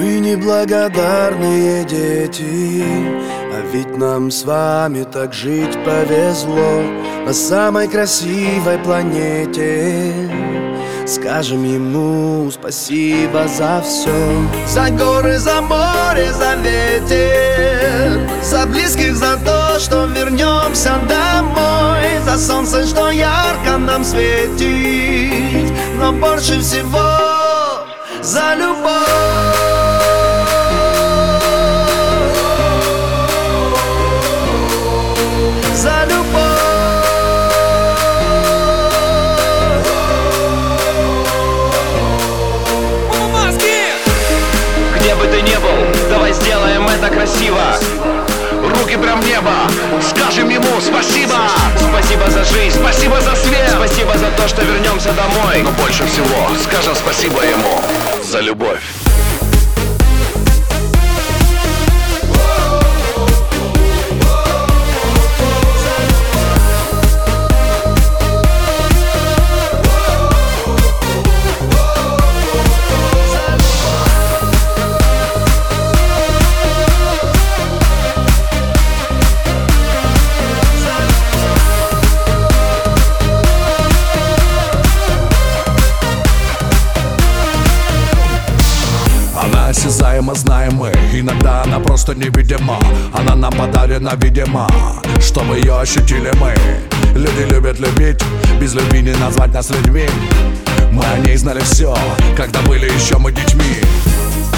неблагодарные дети А ведь нам с вами так жить повезло На самой красивой планете. Скажем ему спасибо за все За горы, за море, за ветер За близких, за то, что вернемся домой. За солнце, что ярко нам светит Но больше всего за любовь небо. Скажем ему спасибо. Спасибо за жизнь, спасибо за свет. Спасибо за то, что вернемся домой. Но больше всего скажем спасибо ему За любовь осязаемо знаем мы Иногда она просто невидима. Она нам подарена, видимо Чтобы ее ощутили мы. Люди любят любить Без любви не назвать нас людьми. Мы о ней знали все Когда были еще мы детьми.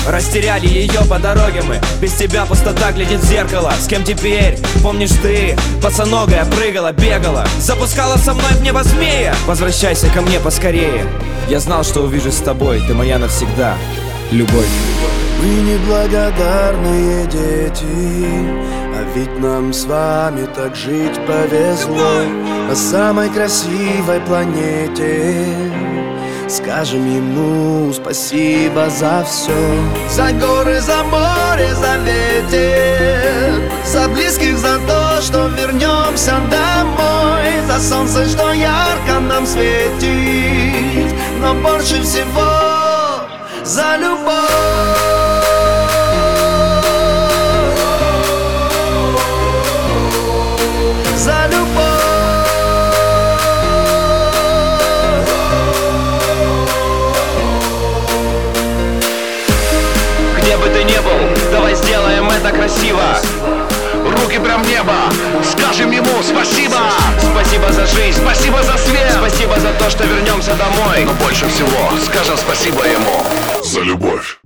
Растеряли ее по дороге мы. Без тебя пустота глядит в зеркало. С кем теперь? Помнишь ты? Босоногая прыгала, бегала. Запускала со мной в небо змея. Возвращайся ко мне поскорее. Я знал, что увижусь с тобой. Ты моя навсегда Любовь. Мы неблагодарные дети А ведь нам с вами так жить повезло. На самой красивой планете Скажем ему спасибо за все За горы, за море, за ветер За близких, за то, что вернемся домой. За солнце, что ярко нам светит Но больше всего за любовь. Давай сделаем это красиво. Руки прям в небо Скажем ему спасибо. Спасибо за жизнь, спасибо то, что вернемся домой. Но больше всего скажем спасибо ему. За любовь